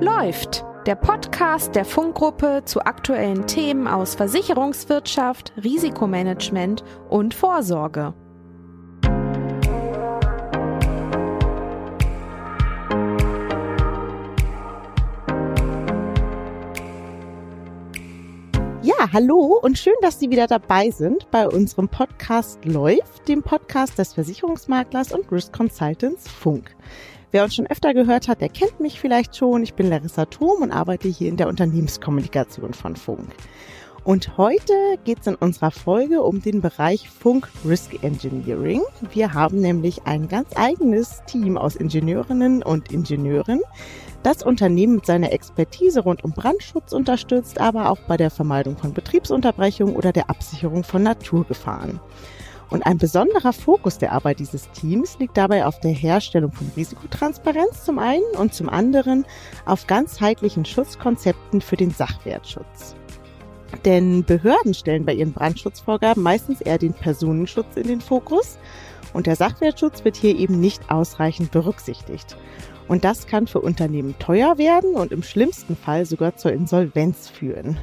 Läuft, der Podcast der Funkgruppe zu aktuellen Themen aus Versicherungswirtschaft, Risikomanagement und Vorsorge. Ja, hallo und schön, dass Sie wieder dabei sind bei unserem Podcast Läuft, dem Podcast des Versicherungsmaklers und Risk Consultants Funk. Wer uns schon öfter gehört hat, der kennt mich vielleicht schon. Ich bin Larissa Thom und arbeite hier in der Unternehmenskommunikation von Funk. Und heute geht es in unserer Folge um den Bereich Funk Risk Engineering. Wir haben nämlich ein ganz eigenes Team aus Ingenieurinnen und Ingenieuren, das Unternehmen mit seiner Expertise rund um Brandschutz unterstützt, aber auch bei der Vermeidung von Betriebsunterbrechungen oder der Absicherung von Naturgefahren. Und ein besonderer Fokus der Arbeit dieses Teams liegt dabei auf der Herstellung von Risikotransparenz zum einen und zum anderen auf ganzheitlichen Schutzkonzepten für den Sachwertschutz. Denn Behörden stellen bei ihren Brandschutzvorgaben meistens eher den Personenschutz in den Fokus und der Sachwertschutz wird hier eben nicht ausreichend berücksichtigt. Und das kann für Unternehmen teuer werden und im schlimmsten Fall sogar zur Insolvenz führen.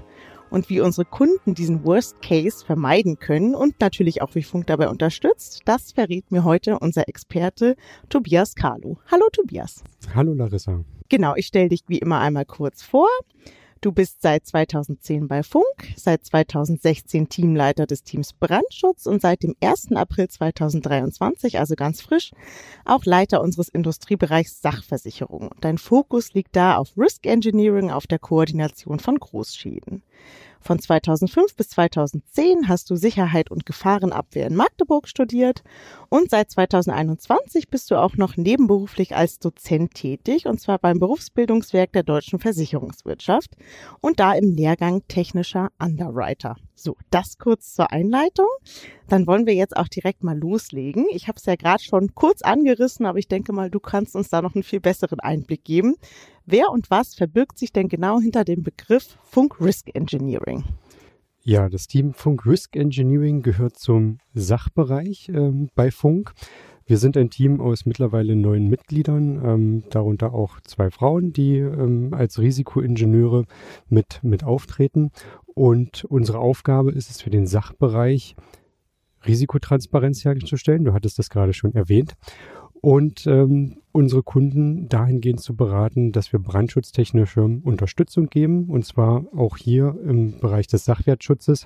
Und wie unsere Kunden diesen Worst Case vermeiden können und natürlich auch wie Funk dabei unterstützt, das verrät mir heute unser Experte Tobias Carlo. Hallo Tobias. Hallo Larissa. Genau, ich stelle dich wie immer einmal kurz vor. Du bist seit 2010 bei Funk, seit 2016 Teamleiter des Teams Brandschutz und seit dem 1. April 2023, also ganz frisch, auch Leiter unseres Industriebereichs Sachversicherung. Dein Fokus liegt da auf Risk Engineering, auf der Koordination von Großschäden. Von 2005 bis 2010 hast du Sicherheit und Gefahrenabwehr in Magdeburg studiert und seit 2021 bist du auch noch nebenberuflich als Dozent tätig und zwar beim Berufsbildungswerk der deutschen Versicherungswirtschaft und da im Lehrgang technischer Underwriter. So, das kurz zur Einleitung. Dann wollen wir jetzt auch direkt mal loslegen. Ich habe es ja gerade schon kurz angerissen, aber ich denke mal, du kannst uns da noch einen viel besseren Einblick geben. Wer und was verbirgt sich denn genau hinter dem Begriff Funk Risk Engineering? Ja, das Team Funk Risk Engineering gehört zum Sachbereich ähm, bei Funk. Wir sind ein Team aus mittlerweile neun Mitgliedern, ähm, darunter auch zwei Frauen, die ähm, als Risikoingenieure mit, mit auftreten. Und unsere Aufgabe ist es für den Sachbereich, Risikotransparenz herzustellen. Du hattest das gerade schon erwähnt. Und ähm, unsere Kunden dahingehend zu beraten, dass wir brandschutztechnische Unterstützung geben. Und zwar auch hier im Bereich des Sachwertschutzes,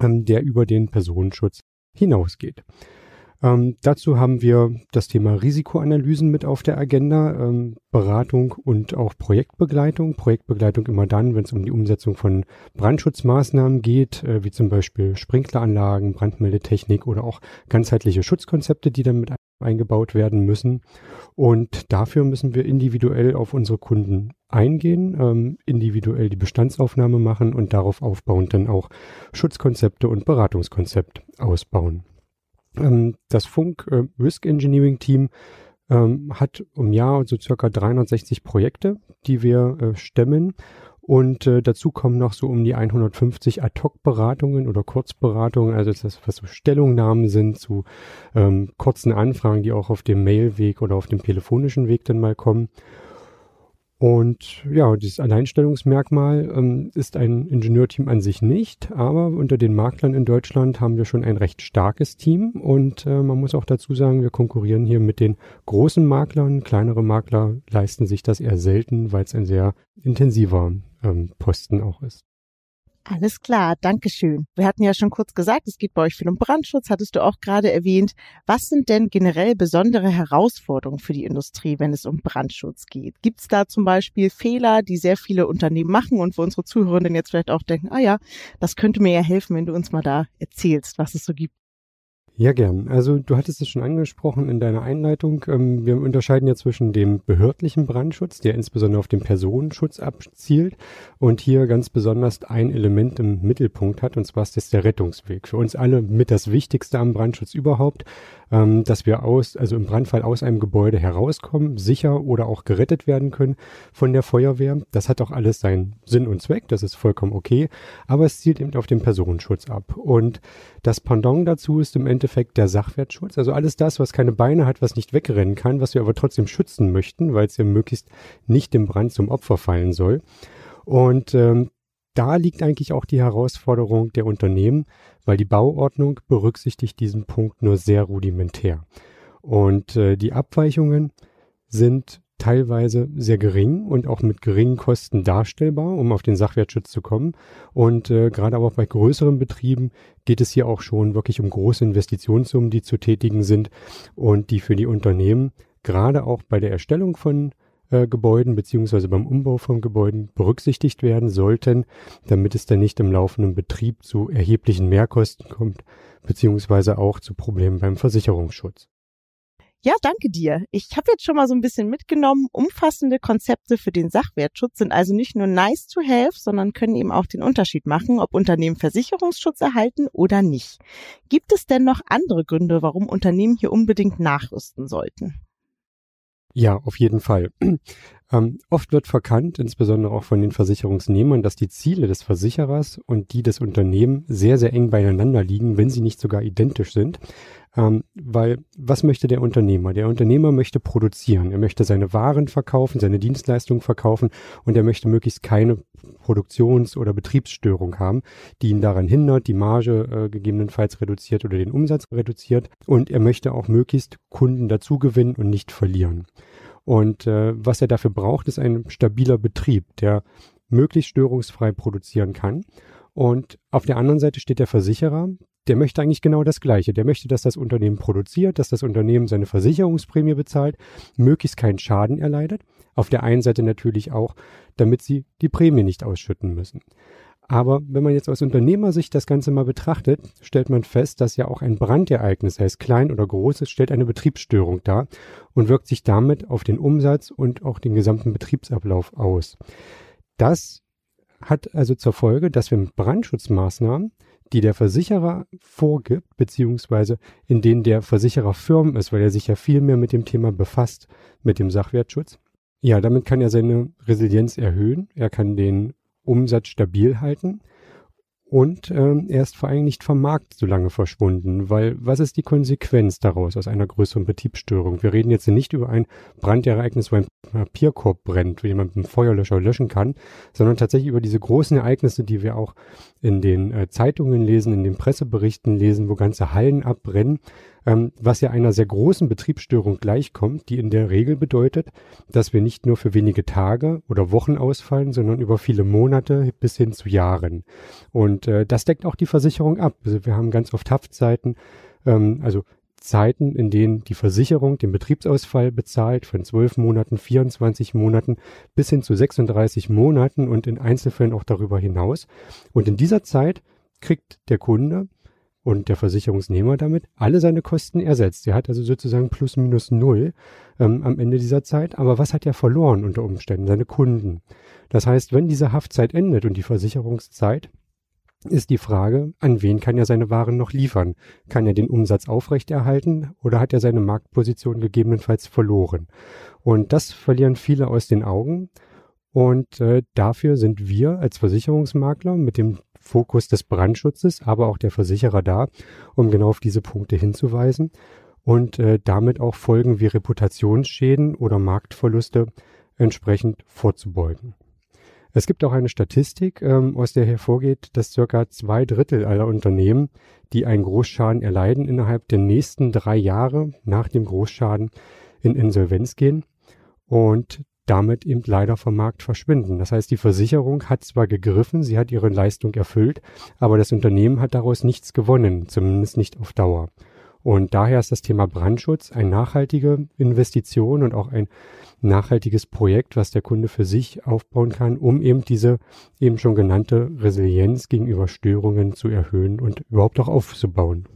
ähm, der über den Personenschutz hinausgeht. Ähm, dazu haben wir das Thema Risikoanalysen mit auf der Agenda, ähm, Beratung und auch Projektbegleitung. Projektbegleitung immer dann, wenn es um die Umsetzung von Brandschutzmaßnahmen geht, äh, wie zum Beispiel Sprinkleranlagen, Brandmeldetechnik oder auch ganzheitliche Schutzkonzepte, die dann mit eingebaut werden müssen. Und dafür müssen wir individuell auf unsere Kunden eingehen, ähm, individuell die Bestandsaufnahme machen und darauf aufbauend dann auch Schutzkonzepte und Beratungskonzept ausbauen. Ähm, das Funk äh, Risk Engineering Team ähm, hat im Jahr so circa 360 Projekte, die wir äh, stemmen. Und äh, dazu kommen noch so um die 150 Ad-Hoc-Beratungen oder Kurzberatungen, also das, was so Stellungnahmen sind zu ähm, kurzen Anfragen, die auch auf dem Mailweg oder auf dem telefonischen Weg dann mal kommen. Und ja, dieses Alleinstellungsmerkmal ähm, ist ein Ingenieurteam an sich nicht, aber unter den Maklern in Deutschland haben wir schon ein recht starkes Team und äh, man muss auch dazu sagen, wir konkurrieren hier mit den großen Maklern. Kleinere Makler leisten sich das eher selten, weil es ein sehr intensiver ähm, Posten auch ist. Alles klar, Dankeschön. Wir hatten ja schon kurz gesagt, es geht bei euch viel um Brandschutz, hattest du auch gerade erwähnt. Was sind denn generell besondere Herausforderungen für die Industrie, wenn es um Brandschutz geht? Gibt es da zum Beispiel Fehler, die sehr viele Unternehmen machen und wo unsere Zuhörerinnen jetzt vielleicht auch denken, ah ja, das könnte mir ja helfen, wenn du uns mal da erzählst, was es so gibt? Ja, gern. Also du hattest es schon angesprochen in deiner Einleitung. Ähm, wir unterscheiden ja zwischen dem behördlichen Brandschutz, der insbesondere auf den Personenschutz abzielt und hier ganz besonders ein Element im Mittelpunkt hat, und zwar ist das der Rettungsweg. Für uns alle mit das Wichtigste am Brandschutz überhaupt, ähm, dass wir aus, also im Brandfall aus einem Gebäude herauskommen, sicher oder auch gerettet werden können von der Feuerwehr. Das hat auch alles seinen Sinn und Zweck, das ist vollkommen okay, aber es zielt eben auf den Personenschutz ab. Und das Pendant dazu ist im Endeffekt Endeffekt der Sachwertschutz. Also alles das, was keine Beine hat, was nicht wegrennen kann, was wir aber trotzdem schützen möchten, weil es ja möglichst nicht dem Brand zum Opfer fallen soll. Und ähm, da liegt eigentlich auch die Herausforderung der Unternehmen, weil die Bauordnung berücksichtigt diesen Punkt nur sehr rudimentär. Und äh, die Abweichungen sind teilweise sehr gering und auch mit geringen Kosten darstellbar, um auf den Sachwertschutz zu kommen. Und äh, gerade aber auch bei größeren Betrieben geht es hier auch schon wirklich um große Investitionssummen, die zu tätigen sind und die für die Unternehmen gerade auch bei der Erstellung von äh, Gebäuden beziehungsweise beim Umbau von Gebäuden berücksichtigt werden sollten, damit es dann nicht im laufenden Betrieb zu erheblichen Mehrkosten kommt, beziehungsweise auch zu Problemen beim Versicherungsschutz. Ja, danke dir. Ich habe jetzt schon mal so ein bisschen mitgenommen. Umfassende Konzepte für den Sachwertschutz sind also nicht nur nice to have, sondern können eben auch den Unterschied machen, ob Unternehmen Versicherungsschutz erhalten oder nicht. Gibt es denn noch andere Gründe, warum Unternehmen hier unbedingt nachrüsten sollten? Ja, auf jeden Fall. Ähm, oft wird verkannt, insbesondere auch von den Versicherungsnehmern, dass die Ziele des Versicherers und die des Unternehmens sehr, sehr eng beieinander liegen, wenn sie nicht sogar identisch sind. Ähm, weil was möchte der Unternehmer? Der Unternehmer möchte produzieren. Er möchte seine Waren verkaufen, seine Dienstleistungen verkaufen und er möchte möglichst keine Produktions- oder Betriebsstörung haben, die ihn daran hindert, die Marge äh, gegebenenfalls reduziert oder den Umsatz reduziert. Und er möchte auch möglichst Kunden dazu gewinnen und nicht verlieren. Und äh, was er dafür braucht, ist ein stabiler Betrieb, der möglichst störungsfrei produzieren kann. Und auf der anderen Seite steht der Versicherer, der möchte eigentlich genau das Gleiche. Der möchte, dass das Unternehmen produziert, dass das Unternehmen seine Versicherungsprämie bezahlt, möglichst keinen Schaden erleidet. Auf der einen Seite natürlich auch, damit sie die Prämie nicht ausschütten müssen. Aber wenn man jetzt aus Unternehmersicht das Ganze mal betrachtet, stellt man fest, dass ja auch ein Brandereignis, sei es klein oder groß, es stellt eine Betriebsstörung dar und wirkt sich damit auf den Umsatz und auch den gesamten Betriebsablauf aus. Das hat also zur Folge, dass wir mit Brandschutzmaßnahmen die der Versicherer vorgibt, beziehungsweise in denen der Versicherer firm ist, weil er sich ja viel mehr mit dem Thema befasst, mit dem Sachwertschutz. Ja, damit kann er seine Resilienz erhöhen, er kann den Umsatz stabil halten und ähm, er ist vor allem nicht vom Markt so lange verschwunden, weil was ist die Konsequenz daraus aus einer größeren Betriebsstörung? Wir reden jetzt nicht über ein Brandereignis, wo ein Papierkorb brennt, wie man mit einem Feuerlöscher löschen kann, sondern tatsächlich über diese großen Ereignisse, die wir auch in den äh, Zeitungen lesen, in den Presseberichten lesen, wo ganze Hallen abbrennen ähm, was ja einer sehr großen Betriebsstörung gleichkommt, die in der Regel bedeutet, dass wir nicht nur für wenige Tage oder Wochen ausfallen, sondern über viele Monate bis hin zu Jahren. Und äh, das deckt auch die Versicherung ab. Also wir haben ganz oft Haftzeiten, ähm, also Zeiten, in denen die Versicherung den Betriebsausfall bezahlt von 12 Monaten, 24 Monaten bis hin zu 36 Monaten und in Einzelfällen auch darüber hinaus. Und in dieser Zeit kriegt der Kunde und der Versicherungsnehmer damit alle seine Kosten ersetzt. Er hat also sozusagen plus minus null ähm, am Ende dieser Zeit. Aber was hat er verloren unter Umständen? Seine Kunden. Das heißt, wenn diese Haftzeit endet und die Versicherungszeit, ist die Frage, an wen kann er seine Waren noch liefern? Kann er den Umsatz aufrechterhalten oder hat er seine Marktposition gegebenenfalls verloren? Und das verlieren viele aus den Augen. Und äh, dafür sind wir als Versicherungsmakler mit dem Fokus des Brandschutzes, aber auch der Versicherer da, um genau auf diese Punkte hinzuweisen und äh, damit auch Folgen wie Reputationsschäden oder Marktverluste entsprechend vorzubeugen. Es gibt auch eine Statistik, ähm, aus der hervorgeht, dass circa zwei Drittel aller Unternehmen, die einen Großschaden erleiden, innerhalb der nächsten drei Jahre nach dem Großschaden in Insolvenz gehen. Und damit eben leider vom Markt verschwinden. Das heißt, die Versicherung hat zwar gegriffen, sie hat ihre Leistung erfüllt, aber das Unternehmen hat daraus nichts gewonnen, zumindest nicht auf Dauer. Und daher ist das Thema Brandschutz eine nachhaltige Investition und auch ein nachhaltiges Projekt, was der Kunde für sich aufbauen kann, um eben diese eben schon genannte Resilienz gegenüber Störungen zu erhöhen und überhaupt auch aufzubauen.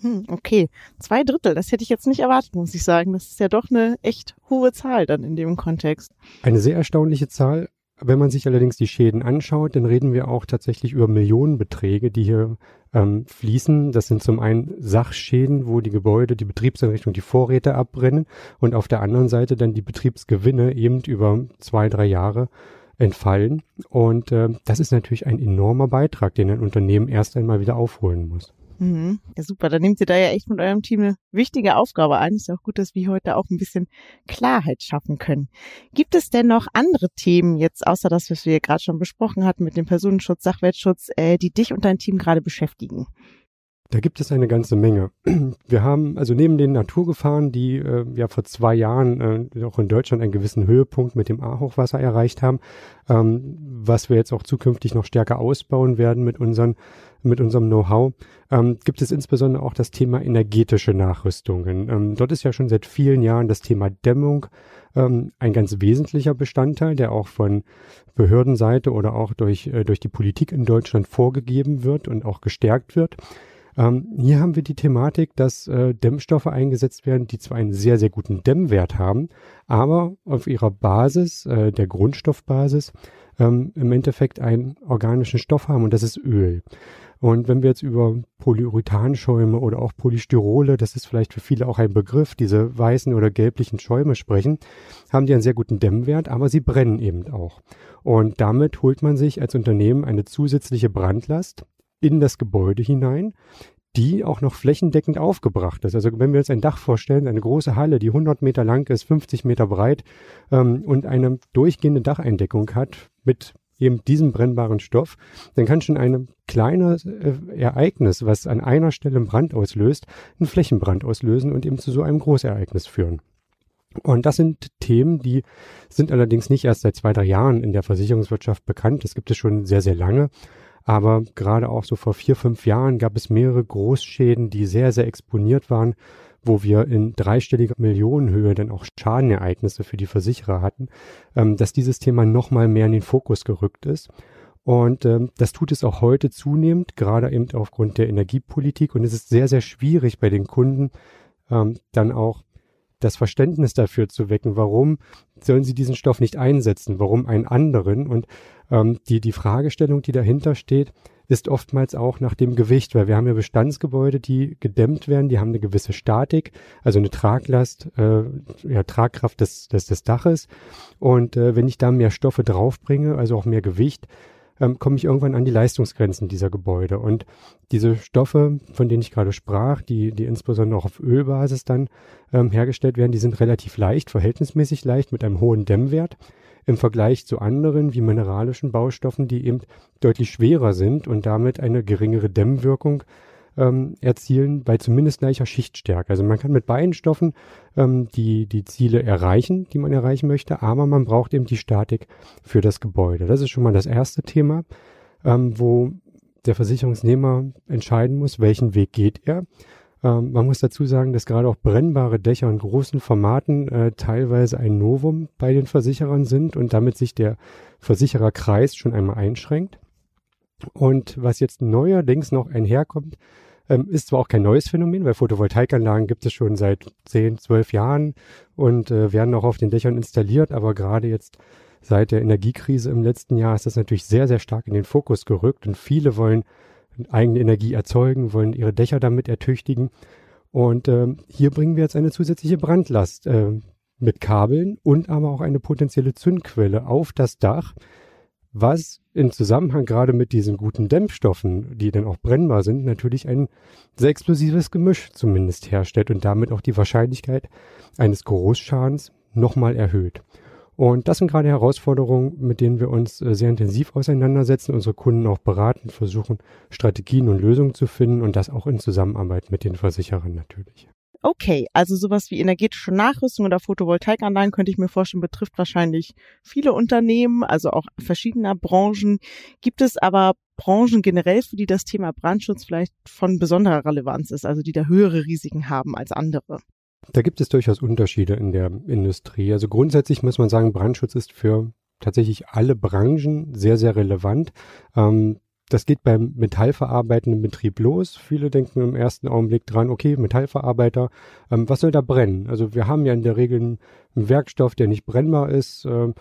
Hm, okay, zwei Drittel, das hätte ich jetzt nicht erwartet, muss ich sagen. Das ist ja doch eine echt hohe Zahl dann in dem Kontext. Eine sehr erstaunliche Zahl. Wenn man sich allerdings die Schäden anschaut, dann reden wir auch tatsächlich über Millionenbeträge, die hier ähm, fließen. Das sind zum einen Sachschäden, wo die Gebäude, die Betriebseinrichtungen, die Vorräte abbrennen und auf der anderen Seite dann die Betriebsgewinne eben über zwei, drei Jahre entfallen. Und äh, das ist natürlich ein enormer Beitrag, den ein Unternehmen erst einmal wieder aufholen muss. Mhm. Ja, super. Dann nehmt ihr da ja echt mit eurem Team eine wichtige Aufgabe ein. Ist ja auch gut, dass wir heute auch ein bisschen Klarheit schaffen können. Gibt es denn noch andere Themen jetzt, außer das, was wir gerade schon besprochen hatten mit dem Personenschutz, Sachwertschutz, äh, die dich und dein Team gerade beschäftigen? Da gibt es eine ganze Menge. Wir haben also neben den Naturgefahren, die äh, ja vor zwei Jahren äh, auch in Deutschland einen gewissen Höhepunkt mit dem A-Hochwasser erreicht haben, ähm, was wir jetzt auch zukünftig noch stärker ausbauen werden mit unseren mit unserem Know-how, ähm, gibt es insbesondere auch das Thema energetische Nachrüstungen. Ähm, dort ist ja schon seit vielen Jahren das Thema Dämmung ähm, ein ganz wesentlicher Bestandteil, der auch von Behördenseite oder auch durch, äh, durch die Politik in Deutschland vorgegeben wird und auch gestärkt wird. Ähm, hier haben wir die Thematik, dass äh, Dämmstoffe eingesetzt werden, die zwar einen sehr, sehr guten Dämmwert haben, aber auf ihrer Basis, äh, der Grundstoffbasis, ähm, im Endeffekt einen organischen Stoff haben und das ist Öl. Und wenn wir jetzt über Polyurethanschäume oder auch Polystyrole, das ist vielleicht für viele auch ein Begriff, diese weißen oder gelblichen Schäume sprechen, haben die einen sehr guten Dämmwert, aber sie brennen eben auch. Und damit holt man sich als Unternehmen eine zusätzliche Brandlast in das Gebäude hinein, die auch noch flächendeckend aufgebracht ist. Also wenn wir uns ein Dach vorstellen, eine große Halle, die 100 Meter lang ist, 50 Meter breit ähm, und eine durchgehende Dacheindeckung hat mit eben diesem brennbaren Stoff, dann kann schon ein kleines äh, Ereignis, was an einer Stelle einen Brand auslöst, einen Flächenbrand auslösen und eben zu so einem Großereignis führen. Und das sind Themen, die sind allerdings nicht erst seit zwei, drei Jahren in der Versicherungswirtschaft bekannt. Das gibt es schon sehr, sehr lange. Aber gerade auch so vor vier, fünf Jahren gab es mehrere Großschäden, die sehr, sehr exponiert waren, wo wir in dreistelliger Millionenhöhe dann auch Schadenereignisse für die Versicherer hatten, ähm, dass dieses Thema nochmal mehr in den Fokus gerückt ist. Und ähm, das tut es auch heute zunehmend, gerade eben aufgrund der Energiepolitik. Und es ist sehr, sehr schwierig bei den Kunden ähm, dann auch das Verständnis dafür zu wecken, warum sollen sie diesen Stoff nicht einsetzen, warum einen anderen. Und ähm, die, die Fragestellung, die dahinter steht, ist oftmals auch nach dem Gewicht, weil wir haben ja Bestandsgebäude, die gedämmt werden, die haben eine gewisse Statik, also eine Traglast, äh, ja, Tragkraft des, des, des Daches. Und äh, wenn ich da mehr Stoffe draufbringe, also auch mehr Gewicht, ähm, komme ich irgendwann an die Leistungsgrenzen dieser Gebäude. Und diese Stoffe, von denen ich gerade sprach, die, die insbesondere auch auf Ölbasis dann ähm, hergestellt werden, die sind relativ leicht, verhältnismäßig leicht mit einem hohen Dämmwert im Vergleich zu anderen wie mineralischen Baustoffen, die eben deutlich schwerer sind und damit eine geringere Dämmwirkung ähm, erzielen bei zumindest gleicher Schichtstärke. Also man kann mit beiden Stoffen ähm, die, die Ziele erreichen, die man erreichen möchte, aber man braucht eben die Statik für das Gebäude. Das ist schon mal das erste Thema, ähm, wo der Versicherungsnehmer entscheiden muss, welchen Weg geht er. Ähm, man muss dazu sagen, dass gerade auch brennbare Dächer in großen Formaten äh, teilweise ein Novum bei den Versicherern sind und damit sich der Versichererkreis schon einmal einschränkt. Und was jetzt neuerdings noch einherkommt, ähm, ist zwar auch kein neues Phänomen, weil Photovoltaikanlagen gibt es schon seit 10, 12 Jahren und äh, werden auch auf den Dächern installiert, aber gerade jetzt seit der Energiekrise im letzten Jahr ist das natürlich sehr, sehr stark in den Fokus gerückt und viele wollen eigene Energie erzeugen, wollen ihre Dächer damit ertüchtigen. Und äh, hier bringen wir jetzt eine zusätzliche Brandlast äh, mit Kabeln und aber auch eine potenzielle Zündquelle auf das Dach, was in Zusammenhang gerade mit diesen guten Dämpfstoffen, die dann auch brennbar sind, natürlich ein sehr explosives Gemisch zumindest herstellt und damit auch die Wahrscheinlichkeit eines Großschadens nochmal erhöht. Und das sind gerade Herausforderungen, mit denen wir uns äh, sehr intensiv auseinandersetzen, unsere Kunden auch beraten, versuchen, Strategien und Lösungen zu finden und das auch in Zusammenarbeit mit den Versicherern natürlich. Okay, also sowas wie energetische Nachrüstung oder Photovoltaikanlagen könnte ich mir vorstellen, betrifft wahrscheinlich viele Unternehmen, also auch verschiedener Branchen. Gibt es aber Branchen generell, für die das Thema Brandschutz vielleicht von besonderer Relevanz ist, also die da höhere Risiken haben als andere? Da gibt es durchaus Unterschiede in der Industrie. Also grundsätzlich muss man sagen, Brandschutz ist für tatsächlich alle Branchen sehr, sehr relevant. Ähm, das geht beim metallverarbeitenden Betrieb los. Viele denken im ersten Augenblick dran, okay, Metallverarbeiter, ähm, was soll da brennen? Also wir haben ja in der Regel einen, Werkstoff, der nicht brennbar ist. Ähm,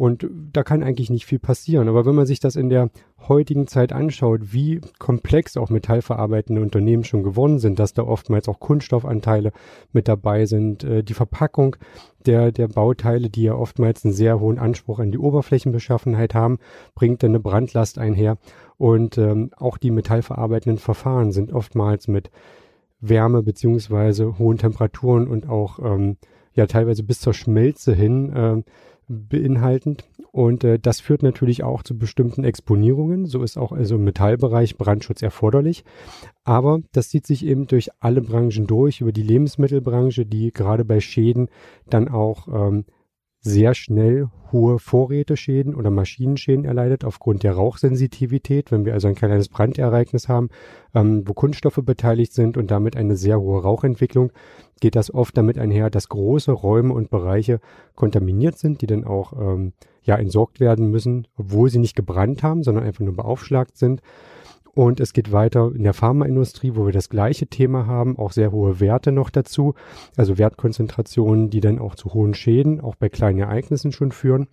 Und da kann eigentlich nicht viel passieren. Aber wenn man sich das in der heutigen Zeit anschaut, wie komplex auch metallverarbeitende Unternehmen schon geworden sind, dass da oftmals auch Kunststoffanteile mit dabei sind, äh, die Verpackung der, der Bauteile, die ja oftmals einen sehr hohen Anspruch an die Oberflächenbeschaffenheit haben, bringt dann eine Brandlast einher. Und ähm, auch die metallverarbeitenden Verfahren sind oftmals mit Wärme beziehungsweise hohen Temperaturen und auch ähm, ja teilweise bis zur Schmelze hin äh, beinhaltend. Und äh, das führt natürlich auch zu bestimmten Exponierungen. So ist auch also im Metallbereich Brandschutz erforderlich. Aber das zieht sich eben durch alle Branchen durch, über die Lebensmittelbranche, die gerade bei Schäden dann auch ähm, sehr schnell hohe Vorräteschäden oder Maschinenschäden erleidet aufgrund der Rauchsensitivität. Wenn wir also ein kleines Brandereignis haben, ähm, wo Kunststoffe beteiligt sind und damit eine sehr hohe Rauchentwicklung, geht das oft damit einher, dass große Räume und Bereiche kontaminiert sind, die dann auch ähm, ja entsorgt werden müssen, obwohl sie nicht gebrannt haben, sondern einfach nur beaufschlagt sind. Und es geht weiter in der Pharmaindustrie, wo wir das gleiche Thema haben, auch sehr hohe Werte noch dazu, also Wertkonzentrationen, die dann auch zu hohen Schäden, auch bei kleinen Ereignissen schon führen.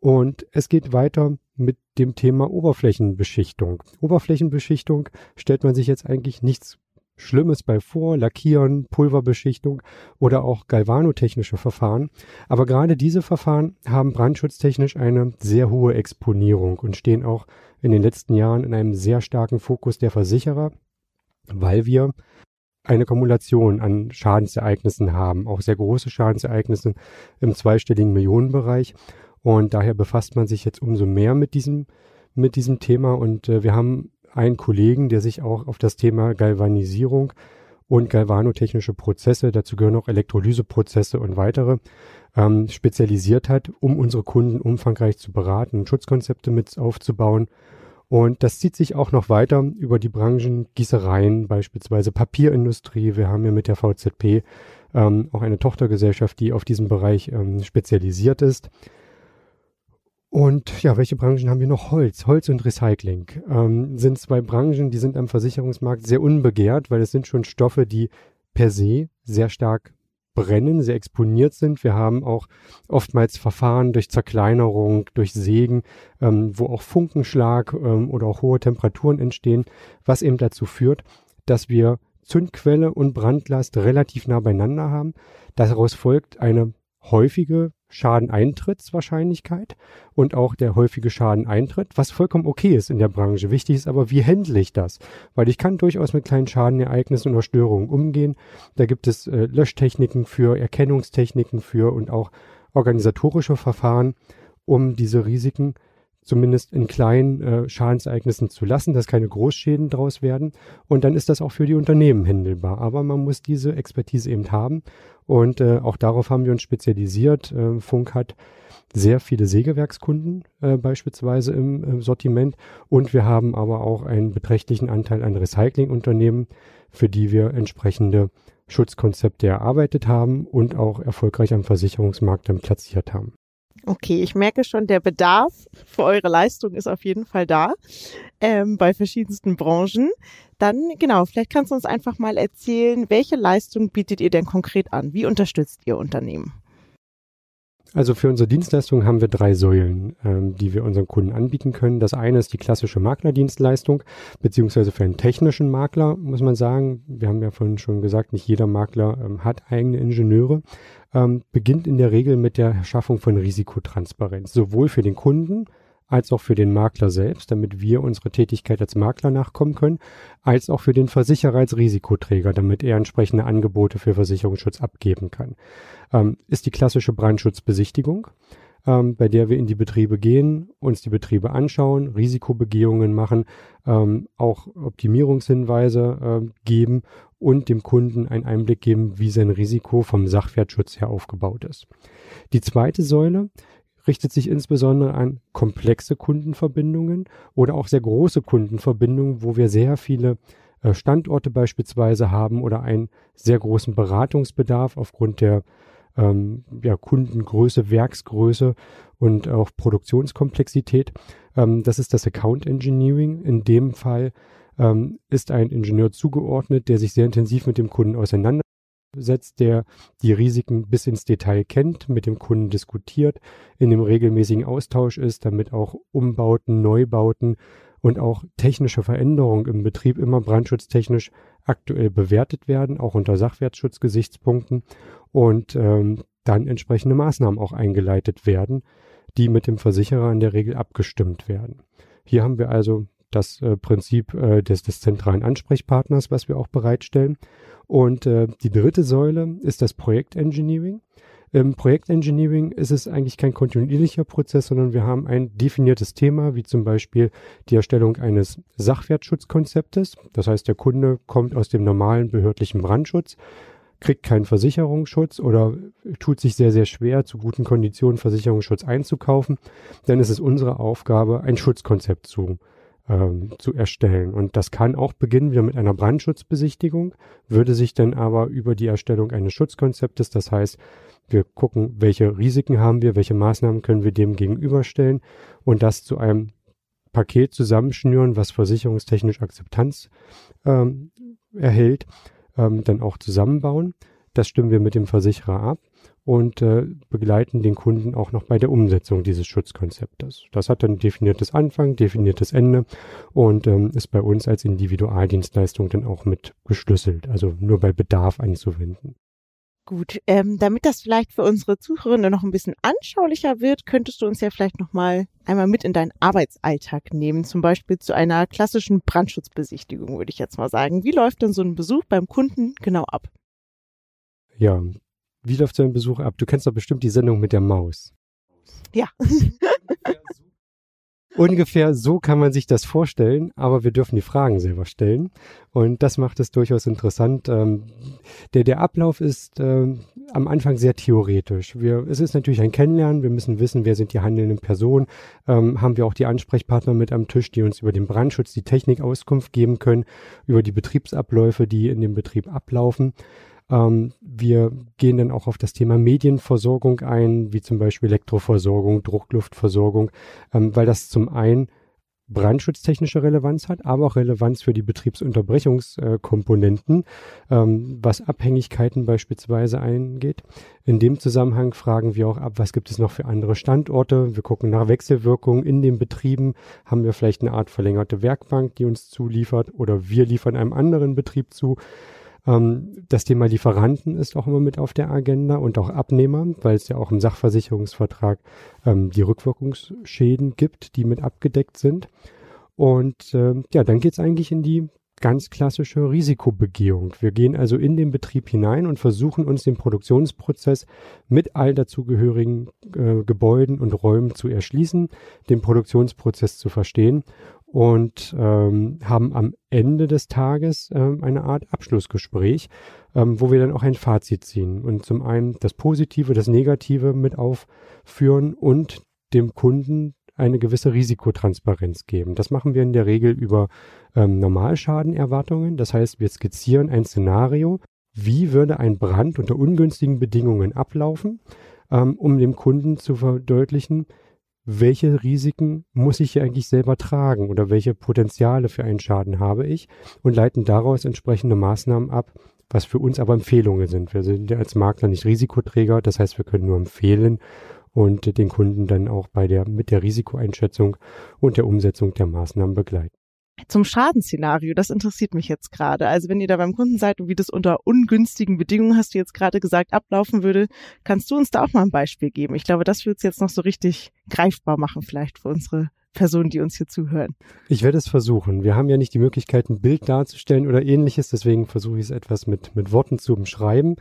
Und es geht weiter mit dem Thema Oberflächenbeschichtung. Oberflächenbeschichtung stellt man sich jetzt eigentlich nichts Schlimmes bei vor, Lackieren, Pulverbeschichtung oder auch galvanotechnische Verfahren. Aber gerade diese Verfahren haben brandschutztechnisch eine sehr hohe Exponierung und stehen auch in den letzten Jahren in einem sehr starken Fokus der Versicherer, weil wir eine Kumulation an Schadensereignissen haben, auch sehr große Schadensereignisse im zweistelligen Millionenbereich. Und daher befasst man sich jetzt umso mehr mit diesem, mit diesem Thema. Und äh, wir haben einen Kollegen, der sich auch auf das Thema Galvanisierung und galvanotechnische Prozesse, dazu gehören auch Elektrolyseprozesse und weitere, ähm, spezialisiert hat, um unsere Kunden umfangreich zu beraten, Schutzkonzepte mit aufzubauen. Und das zieht sich auch noch weiter über die Branchen Gießereien, beispielsweise Papierindustrie. Wir haben ja mit der VZP ähm, auch eine Tochtergesellschaft, die auf diesem Bereich ähm, spezialisiert ist. Und ja, welche Branchen haben wir noch? Holz. Holz und Recycling ähm, sind zwei Branchen, die sind am Versicherungsmarkt sehr unbegehrt, weil es sind schon Stoffe, die per se sehr stark brennen, sehr exponiert sind. Wir haben auch oftmals Verfahren durch Zerkleinerung, durch Sägen, ähm, wo auch Funkenschlag ähm, oder auch hohe Temperaturen entstehen, was eben dazu führt, dass wir Zündquelle und Brandlast relativ nah beieinander haben. Daraus folgt eine häufige Schadeneintrittswahrscheinlichkeit und auch der häufige Schadeneintritt, was vollkommen okay ist in der Branche. Wichtig ist aber, wie handle ich das? Weil ich kann durchaus mit kleinen Schadenereignissen oder Störungen umgehen. Da gibt es äh, Löschtechniken für, Erkennungstechniken für und auch organisatorische Verfahren, um diese Risiken zumindest in kleinen äh, Schadensereignissen zu lassen, dass keine Großschäden draus werden. Und dann ist das auch für die Unternehmen händelbar. Aber man muss diese Expertise eben haben. Und äh, auch darauf haben wir uns spezialisiert. Äh, Funk hat sehr viele Sägewerkskunden äh, beispielsweise im äh, Sortiment. Und wir haben aber auch einen beträchtlichen Anteil an Recyclingunternehmen, für die wir entsprechende Schutzkonzepte erarbeitet haben und auch erfolgreich am Versicherungsmarkt dann platziert haben. Okay, ich merke schon, der Bedarf für eure Leistung ist auf jeden Fall da ähm, bei verschiedensten Branchen. Dann genau, vielleicht kannst du uns einfach mal erzählen, welche Leistung bietet ihr denn konkret an? Wie unterstützt ihr Unternehmen? Also für unsere Dienstleistung haben wir drei Säulen, ähm, die wir unseren Kunden anbieten können. Das eine ist die klassische Maklerdienstleistung, beziehungsweise für einen technischen Makler muss man sagen, wir haben ja vorhin schon gesagt, nicht jeder Makler ähm, hat eigene Ingenieure, ähm, beginnt in der Regel mit der Schaffung von Risikotransparenz, sowohl für den Kunden als auch für den Makler selbst, damit wir unsere Tätigkeit als Makler nachkommen können, als auch für den Versicherer als Risikoträger, damit er entsprechende Angebote für Versicherungsschutz abgeben kann. Ähm, ist die klassische Brandschutzbesichtigung, ähm, bei der wir in die Betriebe gehen, uns die Betriebe anschauen, Risikobegehungen machen, ähm, auch Optimierungshinweise äh, geben und dem Kunden einen Einblick geben, wie sein Risiko vom Sachwertschutz her aufgebaut ist. Die zweite Säule richtet sich insbesondere an komplexe Kundenverbindungen oder auch sehr große Kundenverbindungen, wo wir sehr viele äh, Standorte beispielsweise haben oder einen sehr großen Beratungsbedarf aufgrund der ähm, ja, Kundengröße, Werksgröße und auch Produktionskomplexität. Ähm, das ist das Account Engineering. In dem Fall ähm, ist ein Ingenieur zugeordnet, der sich sehr intensiv mit dem Kunden auseinandersetzt setzt, der die Risiken bis ins Detail kennt, mit dem Kunden diskutiert, in dem regelmäßigen Austausch ist, damit auch Umbauten, Neubauten und auch technische Veränderungen im Betrieb immer brandschutztechnisch aktuell bewertet werden, auch unter Sachwertschutzgesichtspunkten und ähm, dann entsprechende Maßnahmen auch eingeleitet werden, die mit dem Versicherer in der Regel abgestimmt werden. Hier haben wir also das äh, Prinzip äh, des, des zentralen Ansprechpartners, was wir auch bereitstellen. Und äh, die dritte Säule ist das Projektengineering. Im Projektengineering ist es eigentlich kein kontinuierlicher Prozess, sondern wir haben ein definiertes Thema, wie zum Beispiel die Erstellung eines Sachwertschutzkonzeptes. Das heißt, der Kunde kommt aus dem normalen behördlichen Brandschutz, kriegt keinen Versicherungsschutz oder tut sich sehr, sehr schwer, zu guten Konditionen Versicherungsschutz einzukaufen. Dann ist es unsere Aufgabe, ein Schutzkonzept zu ähm, zu erstellen. Und das kann auch beginnen wieder mit einer Brandschutzbesichtigung, würde sich dann aber über die Erstellung eines Schutzkonzeptes, das heißt, wir gucken, welche Risiken haben wir, welche Maßnahmen können wir dem gegenüberstellen und das zu einem Paket zusammenschnüren, was versicherungstechnisch Akzeptanz ähm, erhält, ähm, dann auch zusammenbauen. Das stimmen wir mit dem Versicherer ab und äh, begleiten den Kunden auch noch bei der Umsetzung dieses Schutzkonzeptes. Das hat dann definiertes Anfang, definiertes Ende und ähm, ist bei uns als Individualdienstleistung dann auch mit geschlüsselt, also nur bei Bedarf anzuwenden. Gut, ähm, damit das vielleicht für unsere Zuhörerinnen noch ein bisschen anschaulicher wird, könntest du uns ja vielleicht noch mal einmal mit in deinen Arbeitsalltag nehmen, zum Beispiel zu einer klassischen Brandschutzbesichtigung, würde ich jetzt mal sagen. Wie läuft denn so ein Besuch beim Kunden genau ab? Ja, wie läuft so ein Besuch ab? Du kennst doch bestimmt die Sendung mit der Maus. Ja. Ungefähr so kann man sich das vorstellen, aber wir dürfen die Fragen selber stellen. Und das macht es durchaus interessant. Ähm, der, der Ablauf ist ähm, am Anfang sehr theoretisch. Wir, es ist natürlich ein Kennenlernen. Wir müssen wissen, wer sind die handelnden Personen. Ähm, haben wir auch die Ansprechpartner mit am Tisch, die uns über den Brandschutz, die Technik Auskunft geben können, über die Betriebsabläufe, die in dem Betrieb ablaufen. Ähm, wir gehen dann auch auf das Thema Medienversorgung ein, wie zum Beispiel Elektroversorgung, Druckluftversorgung, ähm, weil das zum einen brandschutztechnische Relevanz hat, aber auch Relevanz für die Betriebsunterbrechungskomponenten, ähm, was Abhängigkeiten beispielsweise eingeht. In dem Zusammenhang fragen wir auch ab, was gibt es noch für andere Standorte. Wir gucken nach Wechselwirkungen in den Betrieben. Haben wir vielleicht eine Art verlängerte Werkbank, die uns zuliefert oder wir liefern einem anderen Betrieb zu. Ähm, das Thema Lieferanten ist auch immer mit auf der Agenda und auch Abnehmer, weil es ja auch im Sachversicherungsvertrag ähm, die Rückwirkungsschäden gibt, die mit abgedeckt sind. Und äh, ja, dann geht's eigentlich in die ganz klassische Risikobegehung. Wir gehen also in den Betrieb hinein und versuchen uns den Produktionsprozess mit all dazugehörigen äh, Gebäuden und Räumen zu erschließen, den Produktionsprozess zu verstehen und ähm, haben am Ende des Tages ähm, eine Art Abschlussgespräch, ähm, wo wir dann auch ein Fazit ziehen und zum einen das Positive, das Negative mit aufführen und dem Kunden eine gewisse Risikotransparenz geben. Das machen wir in der Regel über ähm, Normalschadenerwartungen. Das heißt, wir skizzieren ein Szenario, wie würde ein Brand unter ungünstigen Bedingungen ablaufen, ähm, um dem Kunden zu verdeutlichen, welche Risiken muss ich hier eigentlich selber tragen oder welche Potenziale für einen Schaden habe ich und leiten daraus entsprechende Maßnahmen ab, was für uns aber Empfehlungen sind. Wir sind ja als Makler nicht Risikoträger, das heißt, wir können nur empfehlen und den Kunden dann auch bei der, mit der Risikoeinschätzung und der Umsetzung der Maßnahmen begleiten zum Schadenszenario, das interessiert mich jetzt gerade. Also wenn ihr da beim Kunden seid und wie das unter ungünstigen Bedingungen, hast du jetzt gerade gesagt, ablaufen würde, kannst du uns da auch mal ein Beispiel geben? Ich glaube, das wird es jetzt noch so richtig greifbar machen, vielleicht für unsere Personen, die uns hier zuhören. Ich werde es versuchen. Wir haben ja nicht die Möglichkeit, ein Bild darzustellen oder ähnliches, deswegen versuche ich es etwas mit, mit Worten zu beschreiben.